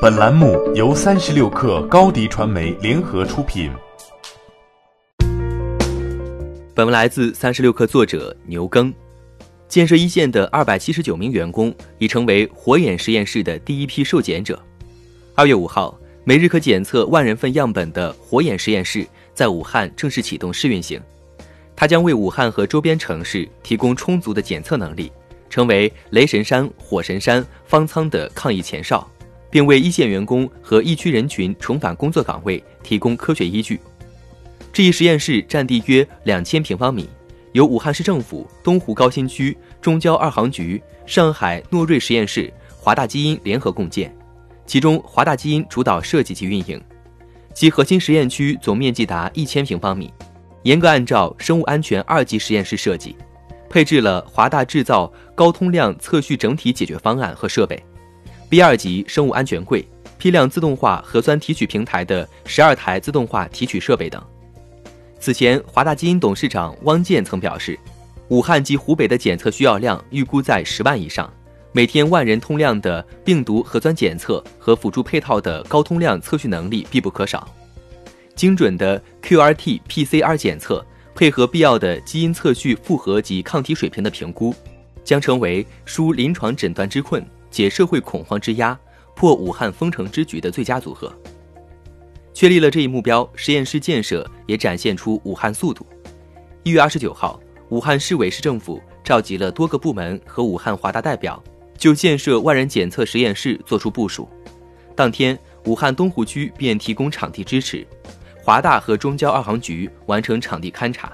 本栏目由三十六氪高低传媒联合出品。本文来自三十六氪作者牛耕。建设一线的二百七十九名员工已成为火眼实验室的第一批受检者。二月五号，每日可检测万人份样本的火眼实验室在武汉正式启动试运行。它将为武汉和周边城市提供充足的检测能力，成为雷神山、火神山、方舱的抗疫前哨，并为一线员工和疫区人群重返工作岗位提供科学依据。这一实验室占地约两千平方米。由武汉市政府东湖高新区中交二航局、上海诺瑞实验室、华大基因联合共建，其中华大基因主导设计及运营。其核心实验区总面积达一千平方米，严格按照生物安全二级实验室设计，配置了华大制造高通量测序整体解决方案和设备，B 二级生物安全柜、批量自动化核酸提取平台的十二台自动化提取设备等。此前，华大基因董事长汪建曾表示，武汉及湖北的检测需要量预估在十万以上，每天万人通量的病毒核酸检测和辅助配套的高通量测序能力必不可少。精准的 QRT、PCR 检测，配合必要的基因测序复合及抗体水平的评估，将成为输临床诊断之困、解社会恐慌之压、破武汉封城之局的最佳组合。确立了这一目标，实验室建设也展现出武汉速度。一月二十九号，武汉市委市政府召集了多个部门和武汉华大代表，就建设万人检测实验室作出部署。当天，武汉东湖区便提供场地支持，华大和中交二航局完成场地勘察。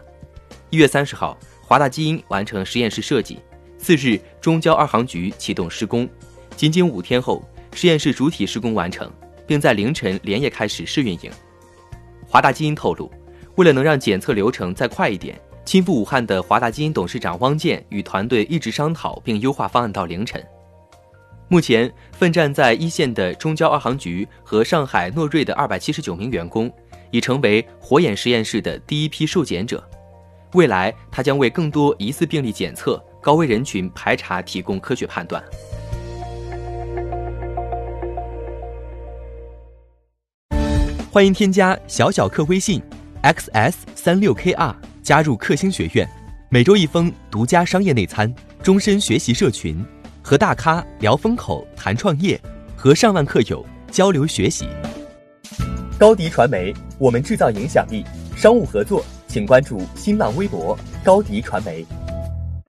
一月三十号，华大基因完成实验室设计，次日中交二航局启动施工，仅仅五天后，实验室主体施工完成。并在凌晨连夜开始试运营。华大基因透露，为了能让检测流程再快一点，亲赴武汉的华大基因董事长汪建与团队一直商讨并优化方案到凌晨。目前，奋战在一线的中交二航局和上海诺瑞的二百七十九名员工，已成为火眼实验室的第一批受检者。未来，他将为更多疑似病例检测、高危人群排查提供科学判断。欢迎添加小小客微信，xs 三六 kr 加入克星学院，每周一封独家商业内参，终身学习社群，和大咖聊风口谈创业，和上万客友交流学习。高迪传媒，我们制造影响力。商务合作，请关注新浪微博高迪传媒。